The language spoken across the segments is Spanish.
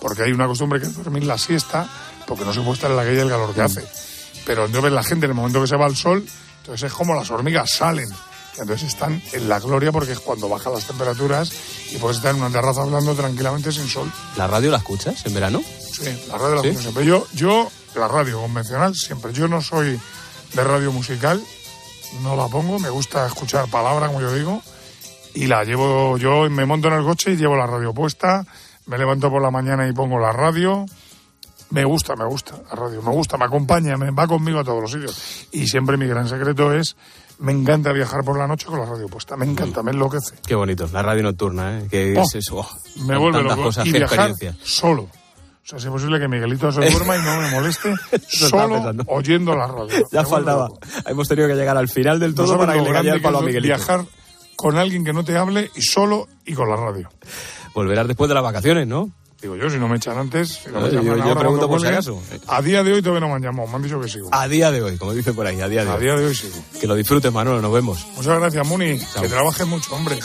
porque hay una costumbre que es dormir la siesta, porque no se puede estar en la calle el calor que hace. Pero entonces la gente en el momento que se va al sol, entonces es como las hormigas salen. Entonces están en la gloria porque es cuando bajan las temperaturas y puedes estar en una terraza hablando tranquilamente sin sol. ¿La radio la escuchas en verano? Sí, la radio la escucho siempre. Yo, yo, la radio convencional siempre. Yo no soy de radio musical, no la pongo, me gusta escuchar palabras, como yo digo, y la llevo yo, me monto en el coche y llevo la radio puesta, me levanto por la mañana y pongo la radio. Me gusta, me gusta la radio, me gusta, me acompaña, me va conmigo a todos los sitios. Y siempre mi gran secreto es me encanta viajar por la noche con la radio puesta. Me encanta, me enloquece. Qué bonito, la radio nocturna, ¿eh? Que Oh, es eso. oh, me vuelve loco. cosas, y viajar solo. O sea, si es posible que Miguelito se duerma y no me moleste, solo oyendo la radio. Ya Me faltaba. Hemos tenido que llegar al final del todo para que le cayera el palo a Miguelito. viajar con alguien que no te hable y solo y con la radio. Volverás después de las vacaciones, ¿no? Digo yo, si no me echan antes, si no me yo- yo ahora pregunto por si acaso. A día de hoy todavía no me han llamado, me han dicho que sigo. A día de hoy, como dice por ahí, a día de A hoy. día de hoy sigo. Que lo disfrutes, Manolo, nos vemos. Muchas gracias, Muni. Que trabajes mucho, hombre.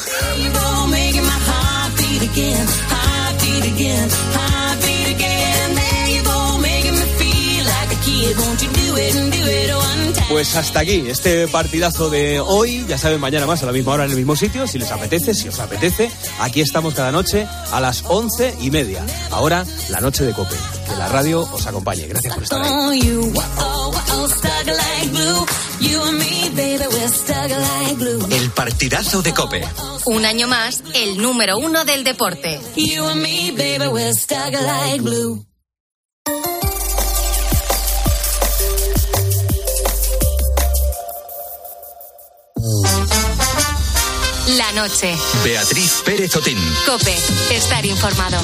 Pues hasta aquí, este partidazo de hoy. Ya saben, mañana más a la misma hora en el mismo sitio. Si les apetece, si os apetece, aquí estamos cada noche a las once y media. Ahora, la noche de Cope. Que la radio os acompañe. Gracias por estar ahí. Oh. El partidazo de Cope. Un año más, el número uno del deporte. La noche. Beatriz Pérez Otín. Cope. Estar informado.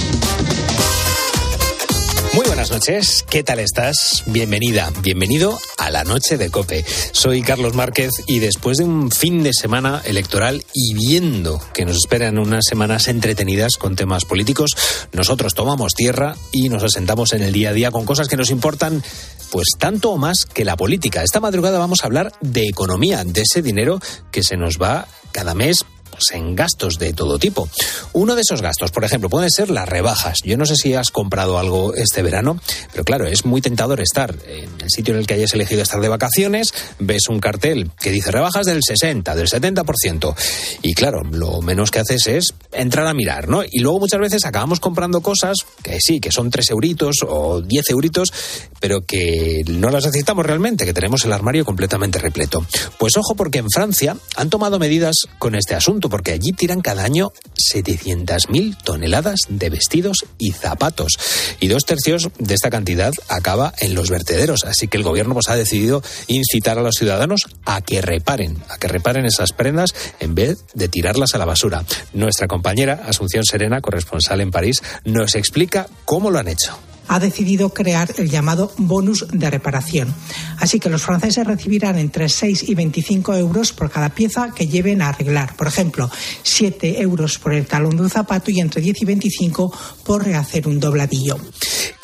Muy buenas noches, ¿qué tal estás? Bienvenida, bienvenido a la noche de Cope. Soy Carlos Márquez y después de un fin de semana electoral y viendo que nos esperan unas semanas entretenidas con temas políticos, nosotros tomamos tierra y nos asentamos en el día a día con cosas que nos importan pues tanto o más que la política. Esta madrugada vamos a hablar de economía, de ese dinero que se nos va cada mes pues, en gastos de todo tipo. Uno de esos gastos, por ejemplo, pueden ser las rebajas. Yo no sé si has comprado algo este verano, pero claro, es muy tentador estar en el sitio en el que hayas elegido estar de vacaciones, ves un cartel que dice rebajas del 60, del 70%, y claro, lo menos que haces es entrar a mirar, ¿no? Y luego muchas veces acabamos comprando cosas que sí, que son 3 euritos o 10 euritos, pero que no las necesitamos realmente, que tenemos el armario completamente repleto. Pues ojo, porque en Francia han tomado medidas con este asunto, porque allí tiran cada año 700.000 toneladas de vestidos y zapatos. Y dos tercios de esta cantidad acaba en los vertederos. Así que el gobierno pues, ha decidido incitar a los ciudadanos a que reparen, a que reparen esas prendas en vez de tirarlas a la basura. Nuestra compañera Asunción Serena, corresponsal en París, nos explica cómo lo han hecho ha decidido crear el llamado bonus de reparación. Así que los franceses recibirán entre 6 y 25 euros por cada pieza que lleven a arreglar. Por ejemplo, 7 euros por el talón de un zapato y entre 10 y 25 por rehacer un dobladillo.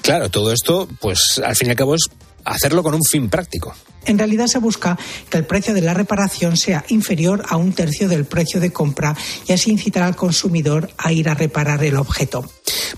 Claro, todo esto, pues al fin y al cabo es hacerlo con un fin práctico. En realidad se busca que el precio de la reparación sea inferior a un tercio del precio de compra y así incitar al consumidor a ir a reparar el objeto.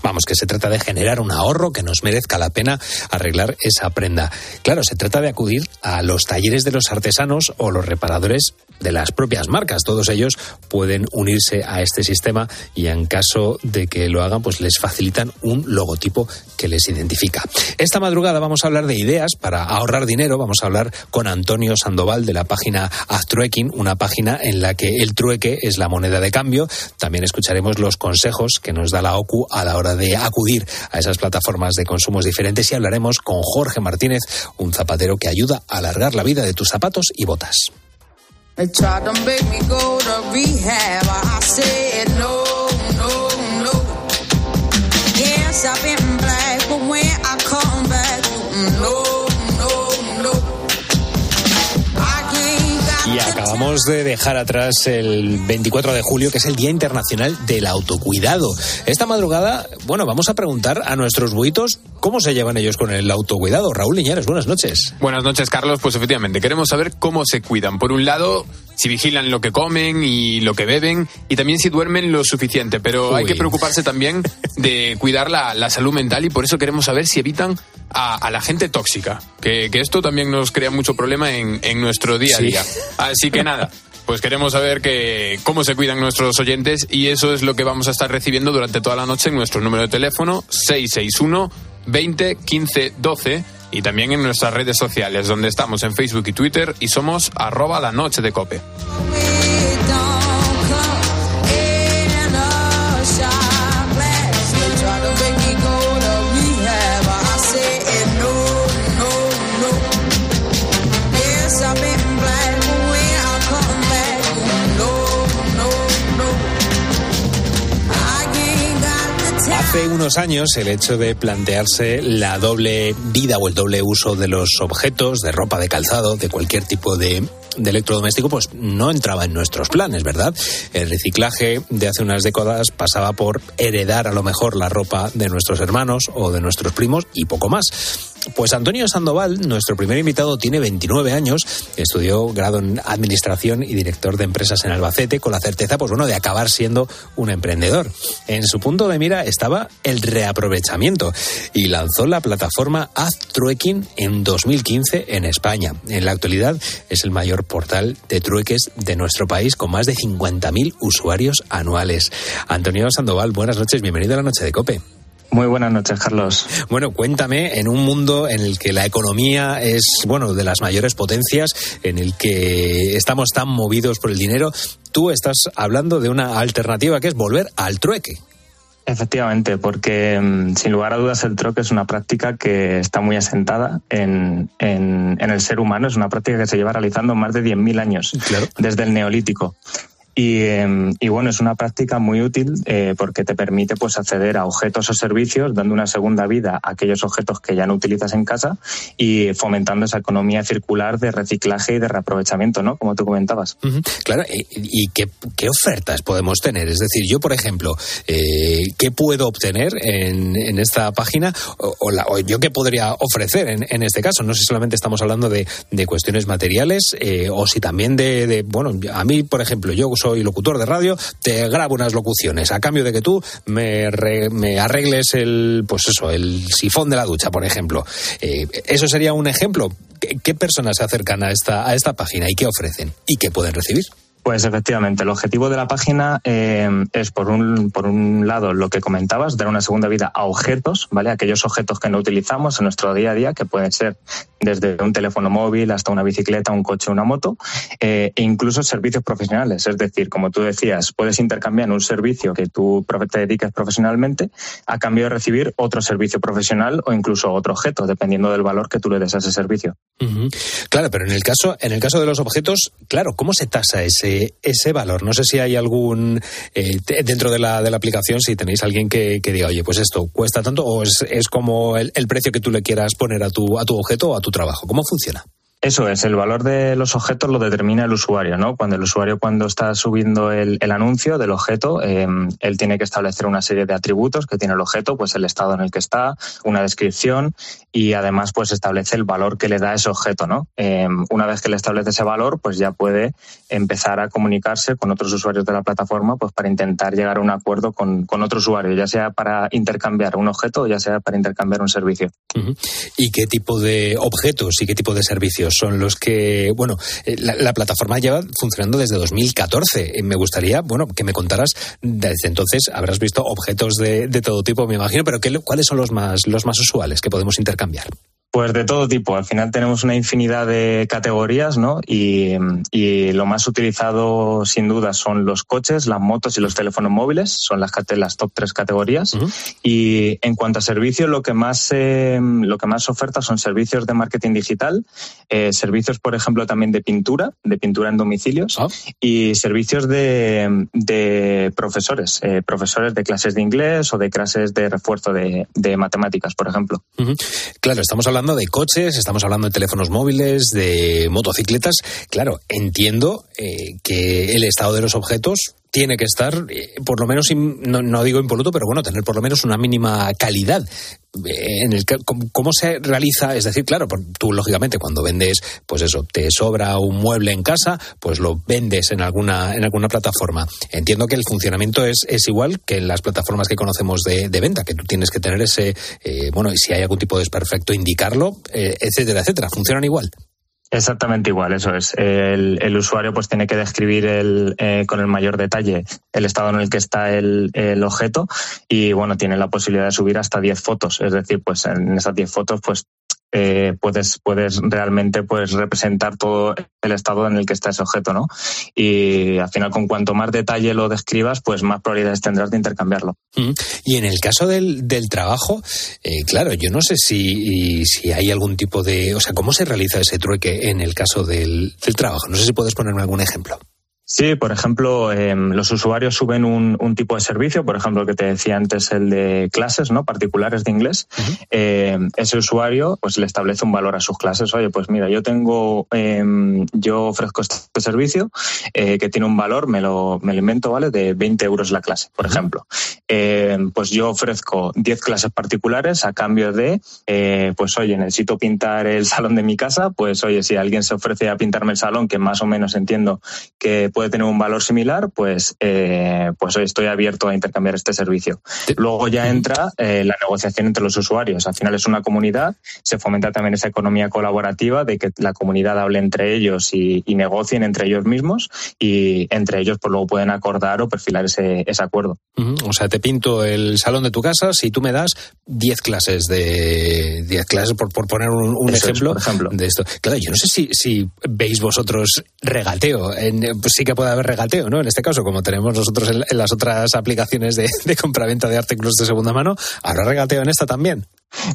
Vamos, que se trata de generar un ahorro que nos merezca la pena arreglar esa prenda. Claro, se trata de acudir a los talleres de los artesanos o los reparadores de las propias marcas. Todos ellos pueden unirse a este sistema y en caso de que lo hagan, pues les facilitan un logotipo que les identifica. Esta madrugada vamos a hablar de ideas para ahorrar dinero. Vamos a hablar con Antonio Sandoval de la página Aztruequing, una página en la que el trueque es la moneda de cambio. También escucharemos los consejos que nos da la OCU a la hora de acudir a esas plataformas de consumos diferentes. Y hablaremos con Jorge Martínez, un zapatero que ayuda a alargar la vida de tus zapatos y botas. De dejar atrás el 24 de julio, que es el Día Internacional del Autocuidado. Esta madrugada, bueno, vamos a preguntar a nuestros buitos cómo se llevan ellos con el autocuidado. Raúl Liñares, buenas noches. Buenas noches, Carlos. Pues efectivamente, queremos saber cómo se cuidan. Por un lado, si vigilan lo que comen y lo que beben y también si duermen lo suficiente. Pero hay que preocuparse también de cuidar la, la salud mental y por eso queremos saber si evitan a, a la gente tóxica, que, que esto también nos crea mucho problema en, en nuestro día a Sí. día. Así que nada. Pues queremos saber que, cómo se cuidan nuestros oyentes y eso es lo que vamos a estar recibiendo durante toda la noche en nuestro número de teléfono 661 20 15 12 y también en nuestras redes sociales donde estamos en Facebook y Twitter y somos arroba la noche de cope. Unos años el hecho de plantearse la doble vida o el doble uso de los objetos, de ropa, de calzado, de cualquier tipo de, de electrodoméstico, pues no entraba en nuestros planes, ¿verdad? El reciclaje de hace unas décadas pasaba por heredar a lo mejor la ropa de nuestros hermanos o de nuestros primos y poco más. Pues Antonio Sandoval, nuestro primer invitado, tiene 29 años, estudió grado en Administración y director de empresas en Albacete, con la certeza, pues bueno, de acabar siendo un emprendedor. En su punto de mira estaba el reaprovechamiento y lanzó la plataforma Haz Trueking en 2015 en España. En la actualidad es el mayor portal de trueques de nuestro país con más de 50.000 usuarios anuales. Antonio Sandoval, buenas noches, bienvenido a la Noche de Cope. Muy buenas noches, Carlos. Bueno, cuéntame, en un mundo en el que la economía es, bueno, de las mayores potencias, en el que estamos tan movidos por el dinero, tú estás hablando de una alternativa que es volver al trueque. Efectivamente, porque mm, sin lugar a dudas el troque es una práctica que está muy asentada en, en- en el ser humano, es una práctica que se lleva realizando más de 10.000 años, Claro. desde el neolítico. Y, eh, y bueno, es una práctica muy útil eh, porque te permite pues acceder a objetos o servicios, dando una segunda vida a aquellos objetos que ya no utilizas en casa y fomentando esa economía circular de reciclaje y de reaprovechamiento, ¿no? Como tú comentabas. Claro, ¿y, qué, qué ofertas podemos tener? Es decir, yo, por ejemplo, eh, ¿qué puedo obtener en, en esta página? O, la- o yo qué podría ofrecer en, en este caso? No sé si solamente estamos hablando de, de cuestiones materiales eh, o si también de, de, bueno, a mí, por ejemplo, yo soy locutor de radio, te grabo unas locuciones a cambio de que tú me, me arregles el, pues eso, el sifón de la ducha, por ejemplo. Eh, eso sería un ejemplo. ¿Qué, qué personas se acercan a esta, a esta página y qué ofrecen y qué pueden recibir? Pues efectivamente, el objetivo de la página eh, es, por un, por un lado, lo que comentabas, dar una segunda vida a objetos, ¿vale? Aquellos objetos que no utilizamos en nuestro día a día, que pueden ser desde un teléfono móvil hasta una bicicleta, un coche, una moto, eh, e incluso servicios profesionales. Es decir, como tú decías, puedes intercambiar un servicio que tú te dediques profesionalmente a cambio de recibir otro servicio profesional o incluso otro objeto, dependiendo del valor que tú le des a ese servicio. Claro, pero en el caso, en el caso de los objetos, claro, ¿cómo se tasa ese, ese valor? No sé si hay algún eh, dentro de la, de la aplicación, si tenéis alguien que, que diga, oye, pues esto cuesta tanto, o es, es como el, el precio que tú le quieras poner a tu, a tu objeto o a tu trabajo. ¿Cómo funciona? Eso es, el valor de los objetos lo determina el usuario, ¿no? Cuando el usuario cuando está subiendo el, anuncio del objeto, eh, él tiene que establecer una serie de atributos que tiene el objeto, pues el estado en el que está, una descripción y además pues establece el valor que le da ese objeto, ¿no? Eh, una vez que le establece ese valor, pues ya puede empezar a comunicarse con otros usuarios de la plataforma, pues para intentar llegar a un acuerdo con, con otro usuario, ya sea para intercambiar un objeto o ya sea para intercambiar un servicio. ¿Y qué tipo de objetos y qué tipo de servicios son los que, bueno, eh, la, la plataforma lleva funcionando desde 2014. Eh, Me gustaría, bueno, que me contaras, desde entonces habrás visto objetos de, de todo tipo, me imagino, pero ¿qué, ¿cuáles son los más, los más usuales que podemos intercambiar? Pues de todo tipo. Al final tenemos una infinidad de categorías, ¿no? Y, y lo más utilizado, sin duda, son los coches, las motos y los teléfonos móviles. Son las, top tres categorías. Y en cuanto a servicios, lo que más, eh, lo que más oferta son servicios de marketing digital, eh, servicios, por ejemplo, también de pintura, de pintura en domicilios, Ah. y servicios de, de profesores, eh, profesores de clases de inglés o de clases de refuerzo de, de matemáticas, por ejemplo. Claro, estamos hablando de coches, estamos hablando de teléfonos móviles, de motocicletas. Claro, entiendo eh, que el estado de los objetos tiene que estar, eh, por lo menos, no, no digo impoluto, pero bueno, tener por lo menos una mínima calidad. eh, en el que- ¿cómo, se realiza? Es decir, claro, tú lógicamente cuando vendes, pues eso, te sobra un mueble en casa, pues lo vendes en alguna, en alguna plataforma. Entiendo que el funcionamiento es, es igual que en las plataformas que conocemos de, de venta, que tú tienes que tener ese, eh, bueno, y si hay algún tipo de desperfecto, indicarlo, etcétera, etcétera. ¿Funcionan igual? Exactamente igual, eso es. El, el usuario pues tiene que describir el, eh, con el mayor detalle el estado en el que está el, el objeto y bueno, tiene la posibilidad de subir hasta 10 fotos. Es decir, pues en esas 10 fotos pues eh, puedes, puedes realmente pues representar todo el estado en el que está ese objeto, ¿no? Y al final con cuanto más detalle lo describas, pues más probabilidades tendrás de intercambiarlo. Y en el caso del, del trabajo, eh, claro, yo no sé si, si hay algún tipo de. O sea, ¿cómo se realiza ese trueque en el caso del, del trabajo? No sé si puedes ponerme algún ejemplo. Sí, por ejemplo, eh, los usuarios suben un, un, tipo de servicio, por ejemplo, el que te decía antes, el de clases, ¿no? Particulares de inglés. Uh -huh. eh, ese usuario, pues le establece un valor a sus clases. Oye, pues mira, yo tengo, eh, yo ofrezco este servicio eh, que tiene un valor, me lo, me lo invento, ¿vale? De 20 euros la clase, por uh -huh. ejemplo. Pues yo ofrezco 10 clases particulares a cambio de, eh, pues oye, necesito pintar el salón de mi casa, pues oye, si alguien se ofrece a pintarme el salón, que más o menos entiendo que puede tener un valor similar, pues, eh, pues estoy abierto a intercambiar este servicio. Luego ya entra eh, la negociación entre los usuarios. Al final es una comunidad, se fomenta también esa economía colaborativa de que la comunidad hable entre ellos y, y negocien entre ellos mismos y entre ellos pues luego pueden acordar o perfilar ese, ese acuerdo. Uh -huh. O sea, te pinto el salón de tu casa si tú me das 10 clases de 10 clases por, por poner un, un ejemplo, es, por ejemplo de esto. Claro, yo no sé si, si veis vosotros regateo. En, pues sí que puede haber regateo, ¿no? En este caso, como tenemos nosotros en, en las otras aplicaciones de, de compraventa de artículos de segunda mano, ¿habrá regateo en esta también?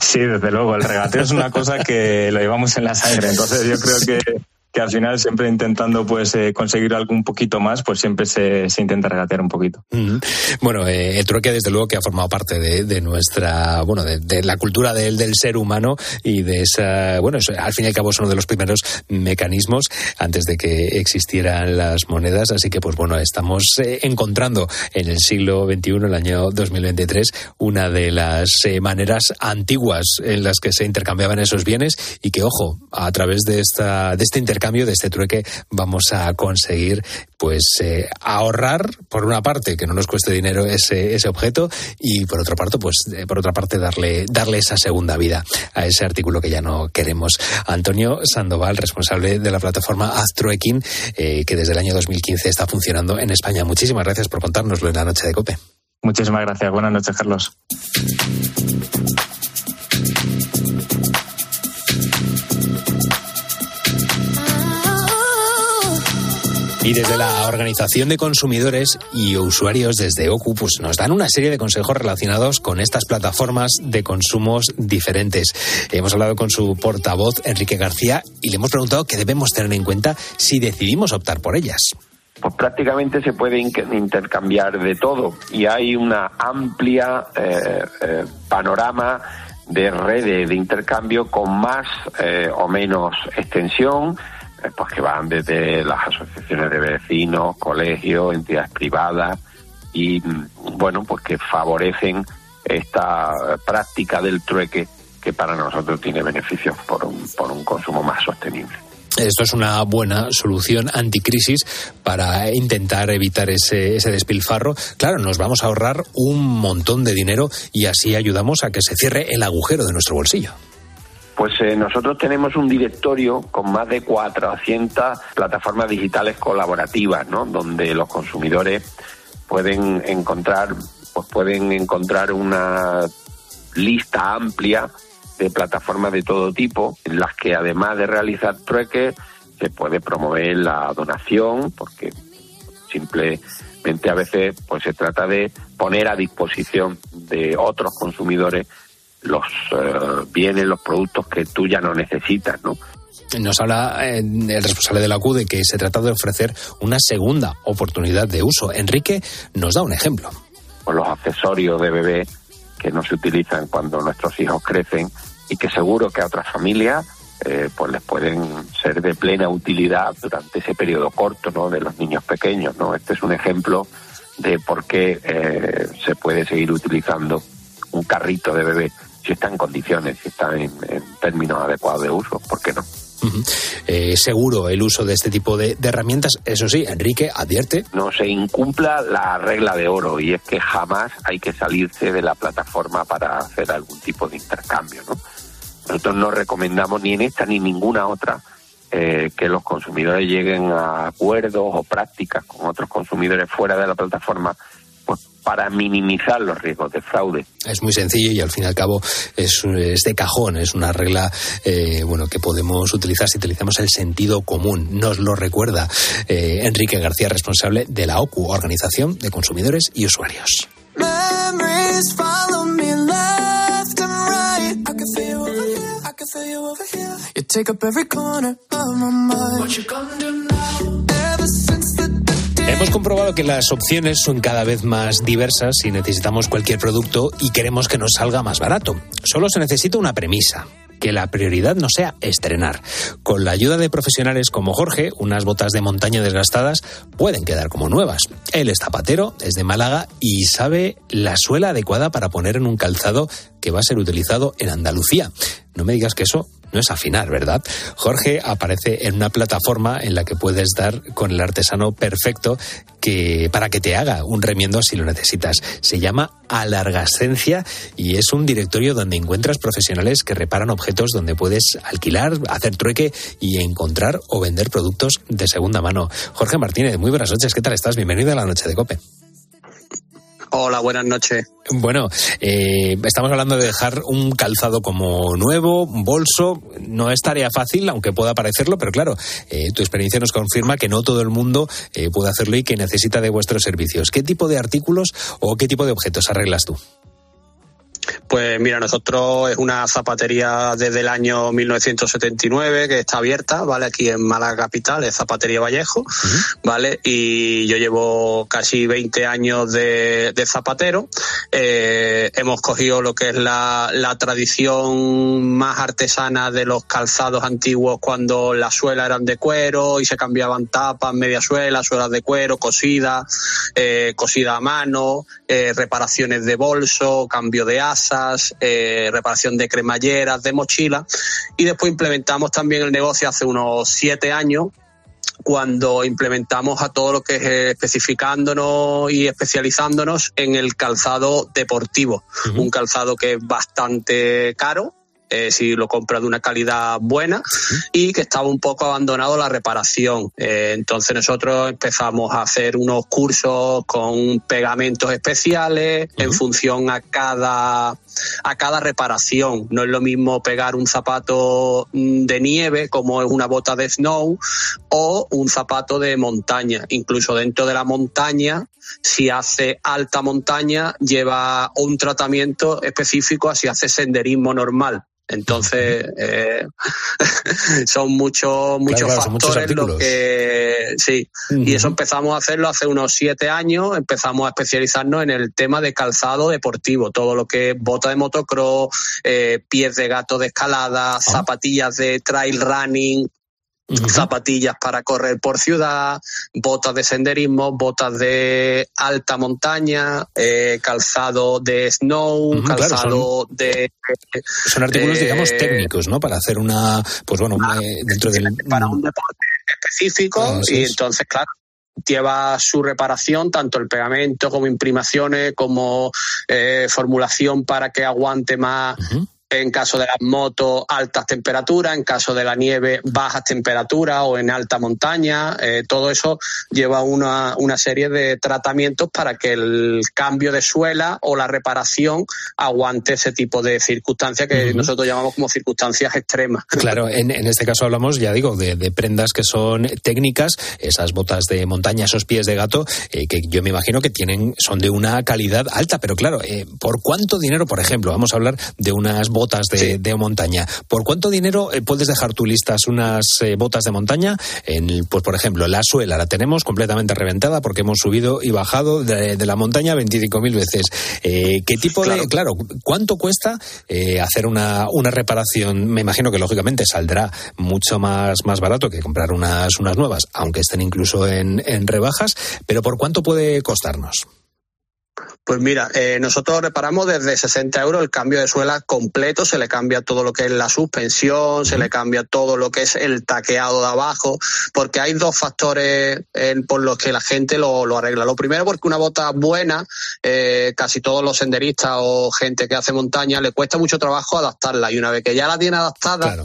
Sí, desde luego. El regateo es una cosa que lo llevamos en la sangre. Entonces yo creo que que al final siempre intentando pues eh, conseguir algo un poquito más, pues siempre se, se intenta regatear un poquito. Mm -hmm. Bueno, eh, el trueque desde luego que ha formado parte de, de nuestra, bueno, de, de, la cultura del, del ser humano y de esa, bueno, al fin y al cabo es uno de los primeros mecanismos antes de que existieran las monedas, así que pues bueno, estamos eh, encontrando en el siglo XXI, el año 2023, una de las eh, maneras antiguas en las que se intercambiaban esos bienes y que, ojo, a través de esta, de este intercambio cambio de este trueque vamos a conseguir pues eh, ahorrar por una parte que no nos cueste dinero ese, ese objeto y por otra parte pues eh, por otra parte darle darle esa segunda vida a ese artículo que ya no queremos. Antonio Sandoval responsable de la plataforma Aztrueking eh, que desde el año 2015 está funcionando en España. Muchísimas gracias por contárnoslo en la noche de Cope. Muchísimas gracias. Buenas noches Carlos Y desde la Organización de Consumidores y Usuarios desde OCU pues nos dan una serie de consejos relacionados con estas plataformas de consumos diferentes. Hemos hablado con su portavoz, Enrique García, y le hemos preguntado qué debemos tener en cuenta si decidimos optar por ellas. Pues prácticamente se puede intercambiar de todo y hay una amplia eh, eh, panorama de redes de intercambio con más eh, o menos extensión pues que van desde las asociaciones de vecinos, colegios, entidades privadas y bueno, pues que favorecen esta práctica del trueque que para nosotros tiene beneficios por un, por un consumo más sostenible. Esto es una buena solución anticrisis para intentar evitar ese, ese, despilfarro. Claro, nos vamos a ahorrar un montón de dinero y así ayudamos a que se cierre el agujero de nuestro bolsillo. Pues eh, nosotros tenemos un directorio con más de 400 plataformas digitales colaborativas, ¿no? Donde los consumidores pueden encontrar, pues pueden encontrar una lista amplia de plataformas de todo tipo, en las que además de realizar trueques, se puede promover la donación, porque simplemente a veces pues se trata de poner a disposición de otros consumidores los uh, bienes, los productos que tú ya no necesitas, ¿no? Nos habla eh, el responsable de la CU de que se trata de ofrecer una segunda oportunidad de uso. Enrique nos da un ejemplo. Pues los accesorios de bebé que no se utilizan cuando nuestros hijos crecen y que seguro que a otras familias eh, pues les pueden ser de plena utilidad durante ese periodo corto, ¿no? De los niños pequeños, ¿no? Este es un ejemplo de por qué eh, se puede seguir utilizando un carrito de bebé si está en condiciones, si está en, en términos adecuados de uso, ¿por qué no? Eh, seguro el uso de este tipo de, de herramientas. Eso sí, Enrique advierte. no se incumpla la regla de oro y es que jamás hay que salirse de la plataforma para hacer algún tipo de intercambio. ¿no? Nosotros no recomendamos ni en esta ni en ninguna otra eh, que los consumidores lleguen a acuerdos o prácticas con otros consumidores fuera de la plataforma para minimizar los riesgos de fraude. Es muy sencillo y al fin y al cabo es, es de cajón, es una regla eh, bueno que podemos utilizar si utilizamos el sentido común. Nos lo recuerda eh, Enrique García, responsable de la OCU, Organización de Consumidores y Usuarios. Hemos comprobado que las opciones son cada vez más diversas si necesitamos cualquier producto y queremos que nos salga más barato. Solo se necesita una premisa. Que la prioridad no sea estrenar. Con la ayuda de profesionales como Jorge, unas botas de montaña desgastadas pueden quedar como nuevas. Él es zapatero, es de Málaga y sabe la suela adecuada para poner en un calzado que va a ser utilizado en Andalucía. No me digas que eso no es afinar, ¿verdad? Jorge aparece en una plataforma en la que puedes dar con el artesano perfecto que para que te haga un remiendo si lo necesitas. Se llama Alargascencia y es un directorio donde encuentras profesionales que reparan objetos donde puedes alquilar, hacer trueque y encontrar o vender productos de segunda mano. Jorge Martínez, muy buenas noches, ¿qué tal estás? Bienvenido a la noche de Cope. Hola, buenas noches. Bueno, eh, estamos hablando de dejar un calzado como nuevo, un bolso. No es tarea fácil, aunque pueda parecerlo, pero claro, eh, tu experiencia nos confirma que no todo el mundo eh, puede hacerlo y que necesita de vuestros servicios. ¿Qué tipo de artículos o qué tipo de objetos arreglas tú? Pues mira, nosotros es una zapatería desde el año 1979 que está abierta, ¿vale? Aquí en Málaga Capital, es Zapatería Vallejo, ¿vale? Y yo llevo casi 20 años de, de zapatero. Eh, hemos cogido lo que es la, la tradición más artesana de los calzados antiguos cuando las suelas eran de cuero y se cambiaban tapas, media suela, suelas de cuero, cosidas, eh, cosida a mano, eh, reparaciones de bolso, cambio de asas, eh, reparación de cremalleras, de mochila. Y después implementamos también el negocio hace unos siete años cuando implementamos a todo lo que es eh, especificándonos y especializándonos en el calzado deportivo, un calzado que es bastante caro. Eh, si lo compras de una calidad buena y que estaba un poco abandonado la reparación. Eh, entonces nosotros empezamos a hacer unos cursos con pegamentos especiales en función a cada a cada reparación. No es lo mismo pegar un zapato mm, de nieve como es una bota de snow o un zapato de montaña. Incluso dentro de la montaña, si hace alta montaña, lleva un tratamiento específico a si hace senderismo normal. Entonces, eh, son muchos muchos claro, son muchos factores los que sí. Y eso empezamos a hacerlo hace unos siete años. Empezamos a especializarnos en el tema de calzado deportivo, todo lo que es bota de motocross, eh, pies de gato de escalada, zapatillas de trail running, zapatillas para correr por ciudad, botas de senderismo, botas de alta montaña, eh, calzado de snow, claro, calzado de... Son artículos, de- digamos, técnicos, ¿no? Para hacer una, pues bueno, eh, dentro del... para un deporte específico Eso y es. entonces, claro, lleva su reparación, tanto el pegamento como imprimaciones, como eh, formulación para que aguante más. En caso de las motos, altas temperaturas, en caso de la nieve, bajas temperaturas o en alta montaña, eh, todo eso lleva una, una serie de tratamientos para que el cambio de suela o la reparación aguante ese tipo de circunstancias que nosotros llamamos como circunstancias extremas. Claro, en, en este caso hablamos, ya digo, de, de prendas que son técnicas, esas botas de montaña, esos pies de gato, eh, que yo me imagino que tienen, son de una calidad alta, pero claro, eh, ¿por cuánto dinero, por ejemplo, vamos a hablar de unas botas de, de montaña, ¿por cuánto dinero eh, puedes dejar tú listas unas eh, botas de montaña? En, pues por ejemplo, la suela la tenemos completamente reventada porque hemos subido y bajado de, de la montaña 25.000 veces. Eh, ¿Qué tipo de, claro, cuánto cuesta eh, hacer una, una reparación? Me imagino que lógicamente saldrá mucho más, más barato que comprar unas, unas nuevas, aunque estén incluso en, en rebajas, pero ¿por cuánto puede costarnos? Pues mira, eh, nosotros reparamos desde 60 euros el cambio de suela completo, se le cambia todo lo que es la suspensión, se le cambia todo lo que es el taqueado de abajo, porque hay dos factores eh, por los que la gente lo, lo arregla. Lo primero porque una bota buena, eh, casi todos los senderistas o gente que hace montaña le cuesta mucho trabajo adaptarla y una vez que ya la tiene adaptada,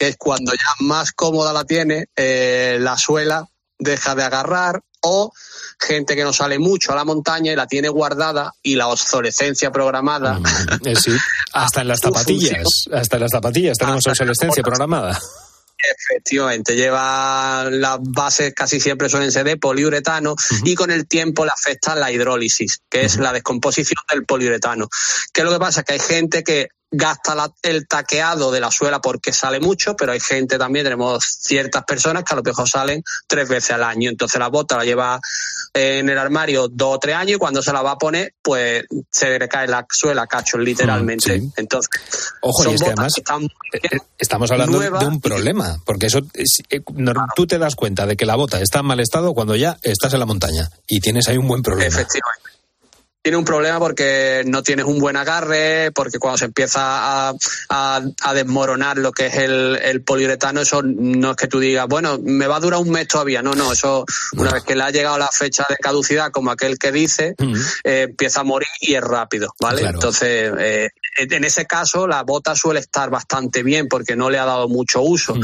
es cuando ya más cómoda la tiene, eh, la suela deja de agarrar o gente que no sale mucho a la montaña y la tiene guardada y la obsolescencia programada. Eh, sí, hasta en las zapatillas, hasta en las zapatillas tenemos obsolescencia programada. Efectivamente, lleva las bases casi siempre suelen ser de poliuretano y con el tiempo le afecta la hidrólisis, que es la descomposición del poliuretano. ¿Qué es lo que pasa? Que hay gente que gasta la- el taqueado de la suela porque sale mucho, pero hay gente también, tenemos ciertas personas que a lo mejor salen tres veces al año. Entonces la bota la lleva en el armario dos o tres años y cuando se la va a poner, pues se le cae la suela cachos, literalmente. Entonces, Ojo, son y es que además que están muy bien, estamos hablando nuevas de un problema, porque eso es- eh, tú te das cuenta de que la bota está en mal estado cuando ya estás en la montaña y tienes ahí un buen problema. Efectivamente. Tiene un problema porque no tienes un buen agarre, porque cuando se empieza a, a- a desmoronar lo que es el, el poliuretano, eso no es que tú digas, bueno, me va a durar un mes todavía. No, no, eso una vez que le ha llegado la fecha de caducidad, como aquel que dice, eh, empieza a morir y es rápido, ¿vale? Claro. Entonces, eh, en ese caso, la bota suele estar bastante bien porque no le ha dado mucho uso.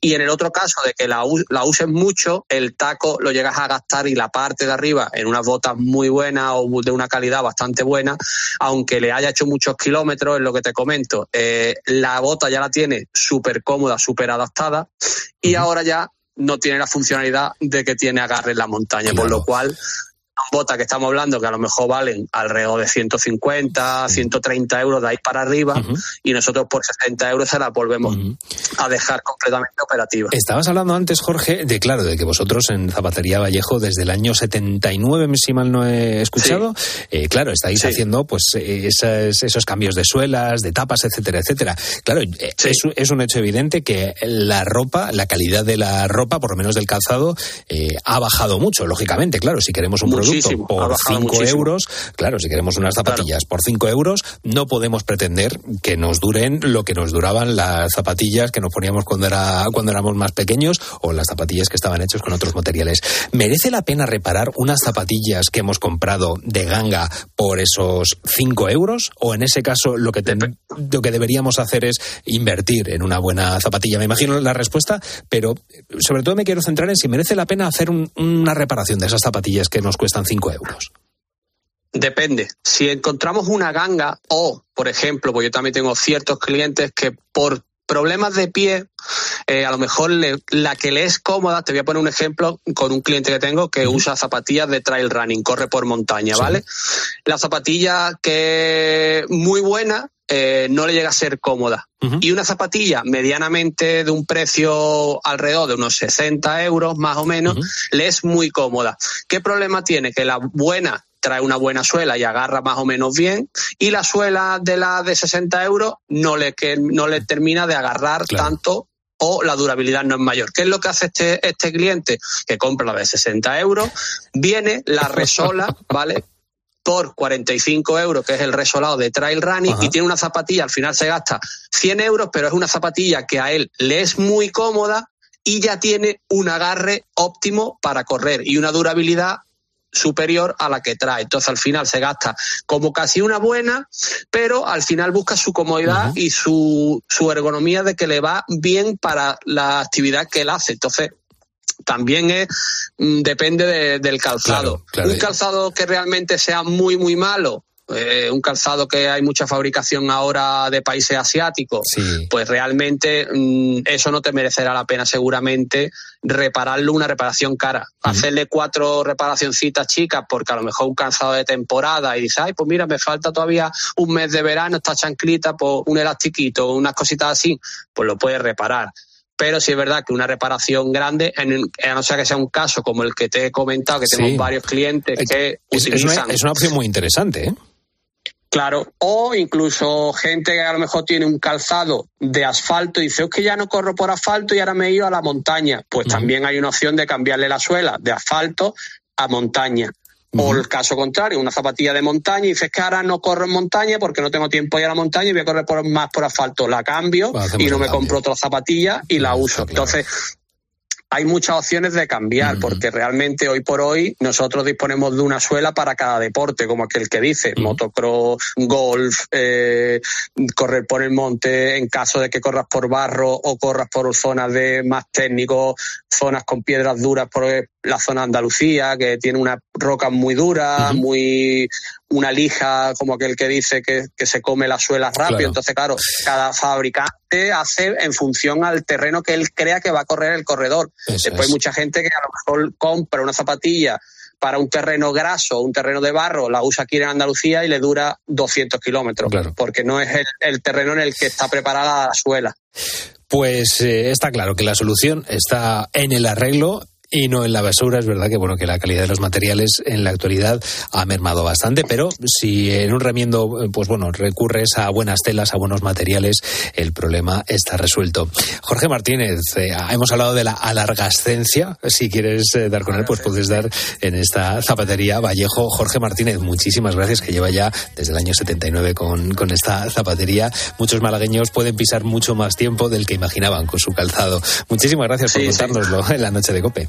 Y en el otro caso de que la, la uses mucho, el taco lo llegas a gastar y la parte de arriba en unas botas muy buenas o de una calidad bastante buena, aunque le haya hecho muchos kilómetros, es lo que te comento, eh, la bota ya la tiene súper cómoda, súper adaptada y ahora ya no tiene la funcionalidad de que tiene agarre en la montaña, por lo cual botas que estamos hablando que a lo mejor valen alrededor de 150, 130 euros de ahí para arriba y nosotros por 60 euros se las volvemos a dejar completamente operativa. Estabas hablando antes, Jorge, de claro, de que vosotros en Zapatería Vallejo desde el año 79, si mal no he escuchado, eh, claro, estáis haciendo pues esas- esos cambios de suelas, de tapas, etcétera, etcétera. Claro, eh, es, un- es un hecho evidente que la ropa, la calidad de la ropa, por lo menos del calzado, eh, ha bajado mucho, lógicamente, claro, si queremos un producto por bajado 5 muchísimo. euros, claro, si queremos unas zapatillas por 5 euros, no podemos pretender que nos duren lo que nos duraban las zapatillas que nos poníamos cuando, era, cuando éramos más pequeños o las zapatillas que estaban hechas con otros materiales. ¿Merece la pena reparar unas zapatillas que hemos comprado de ganga por esos 5 euros? ¿O en ese caso lo que, lo que deberíamos hacer es invertir en una buena zapatilla? Me imagino la respuesta, pero sobre todo me quiero centrar en si merece la pena hacer un- una reparación de esas zapatillas que nos cuestan 5 euros. Depende. Si encontramos una ganga o, por ejemplo, pues yo también tengo ciertos clientes que por problemas de pie, eh, a lo mejor le- la que le es cómoda, te voy a poner un ejemplo con un cliente que tengo que usa zapatillas de trail running, corre por montaña, ¿vale? La zapatilla que es muy buena eh, no le llega a ser cómoda. Y una zapatilla medianamente de un precio alrededor de unos 60 euros más o menos, le es muy cómoda. ¿Qué problema tiene? Que la buena trae una buena suela y agarra más o menos bien y la suela de la de 60 euros no le, que, no le termina de agarrar tanto o la durabilidad no es mayor. ¿Qué es lo que hace este, este cliente? Que compra la de 60 euros, viene, la resola, ¿vale? por 45 euros, que es el resolado de Trail Running, y tiene una zapatilla, al final se gasta 100 euros, pero es una zapatilla que a él le es muy cómoda y ya tiene un agarre óptimo para correr y una durabilidad superior a la que trae. Entonces al final se gasta como casi una buena, pero al final busca su comodidad y su, su ergonomía de que le va bien para la actividad que él hace. Entonces también es mm, depende de- del calzado. claro. Un calzado que realmente sea muy muy malo, eh, un calzado que hay mucha fabricación ahora de países asiáticos, pues realmente mm, eso no te merecerá la pena seguramente repararlo una reparación cara. Hacerle cuatro reparacioncitas chicas porque a lo mejor un calzado de temporada y dices, ay, pues mira, me falta todavía un mes de verano, esta chanclita, pues un elastiquito, unas cositas así, pues lo puedes reparar. Pero sí es verdad que una reparación grande, en, a no ser que sea un caso como el que te he comentado, que Sí. tenemos varios clientes que Es, es utilizan una, es una opción muy interesante, ¿eh? Claro, o incluso gente que a lo mejor tiene un calzado de asfalto y dice, es que ya no corro por asfalto y ahora me he ido a la montaña. Pues también hay una opción de cambiarle la suela de asfalto a montaña. O el caso contrario, una zapatilla de montaña y dices que ahora no corro en montaña porque no tengo tiempo de ir a la montaña y voy a correr por, más por asfalto. La cambio Hacemos y no me cambio. compro otra zapatilla y la uso. Entonces, hay muchas opciones de cambiar, porque realmente hoy por hoy nosotros disponemos de una suela para cada deporte, como aquel que dice, motocross, golf, eh, correr por el monte, en caso de que corras por barro o corras por zonas de más técnicos, zonas con piedras duras, por la zona de Andalucía, que tiene una roca muy dura, muy una lija, como aquel que dice que, que se come las suelas rápido. Claro. Entonces, claro, cada fabricante hace en función al terreno que él crea que va a correr el corredor. Eso Después es. hay mucha gente que a lo mejor compra una zapatilla para un terreno graso, un terreno de barro, la usa aquí en Andalucía y le dura 200 kilómetros, porque no es el, el terreno en el que está preparada la suela. Pues eh, está claro que la solución está en el arreglo y no en la basura. Es verdad que bueno que la calidad de los materiales en la actualidad ha mermado bastante, pero si en un remiendo eh, pues bueno recurres a buenas telas, a buenos materiales, el problema está resuelto. Jorge Martínez, eh, hemos hablado de la alargascencia. Si quieres eh, dar con él, pues puedes dar en esta zapatería Vallejo. Jorge Martínez, muchísimas gracias que lleva ya desde el año 79 con, con esta zapatería. Muchos malagueños pueden pisar mucho más tiempo del que imaginaban con su calzado. Muchísimas gracias por Sí, sí. contárnoslo en la noche de Cope.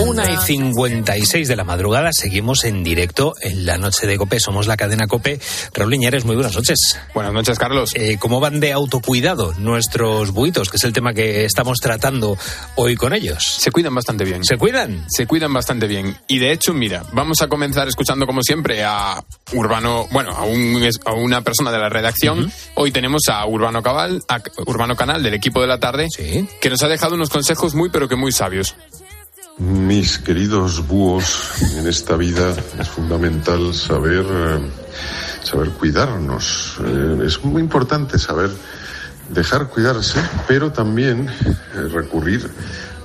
Una y 56 de la madrugada, seguimos en directo en la noche de Cope. Somos la cadena Cope. Raúl Iñárez, muy buenas noches. Buenas noches, Carlos. Eh, ¿Cómo van de autocuidado nuestros buitos, que es el tema que estamos tratando hoy con ellos? Se cuidan bastante bien. ¿Se cuidan? Se cuidan bastante bien. Y de hecho, mira, vamos a comenzar escuchando como siempre a Urbano, bueno, a, un- a una persona de la redacción. Hoy tenemos a Urbano Cabal, a Urbano Canal del equipo de la tarde, que nos ha dejado unos consejos muy pero que muy sabios. Mis queridos búhos, en esta vida es fundamental saber, eh, saber cuidarnos. Eh, es muy importante saber dejar cuidarse, pero también eh, recurrir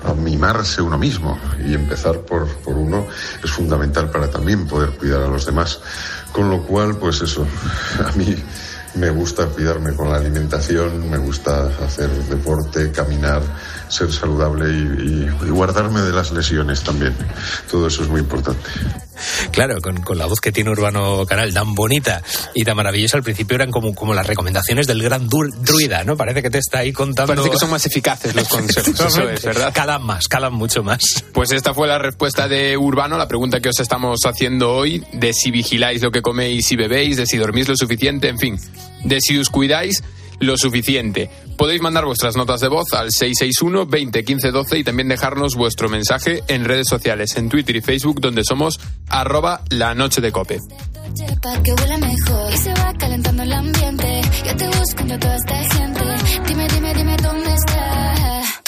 a mimarse uno mismo y empezar por, por uno es fundamental para también poder cuidar a los demás. Con lo cual, pues eso, a mí me gusta cuidarme con la alimentación, me gusta hacer deporte, caminar, ser saludable y, y- y guardarme de las lesiones también. Todo eso es muy importante. Claro, con, con la voz que tiene Urbano Canal, tan bonita y tan maravillosa, al principio eran como, como las recomendaciones del gran dur- druida, ¿no? Parece que te está ahí contando. Parece que son más eficaces los consejos, eso es, ¿verdad? Calan más, calan mucho más. Pues esta fue la respuesta de Urbano, la pregunta que os estamos haciendo hoy, de si vigiláis lo que coméis y bebéis, de si dormís lo suficiente, en fin, de si os cuidáis lo suficiente. Podéis mandar vuestras notas de voz al 661 20 15 12 y también dejarnos vuestro mensaje en redes sociales, en Twitter y Facebook, donde somos arroba la noche de cope.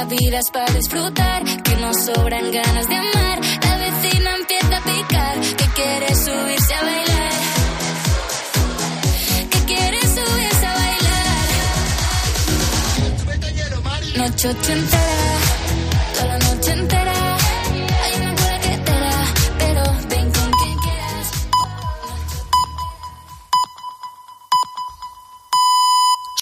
la vida es para disfrutar, que nos sobran ganas de amar. La vecina empieza a picar, que quiere subirse a bailar. Que quiere subirse a bailar. Noche entera, toda la noche entera.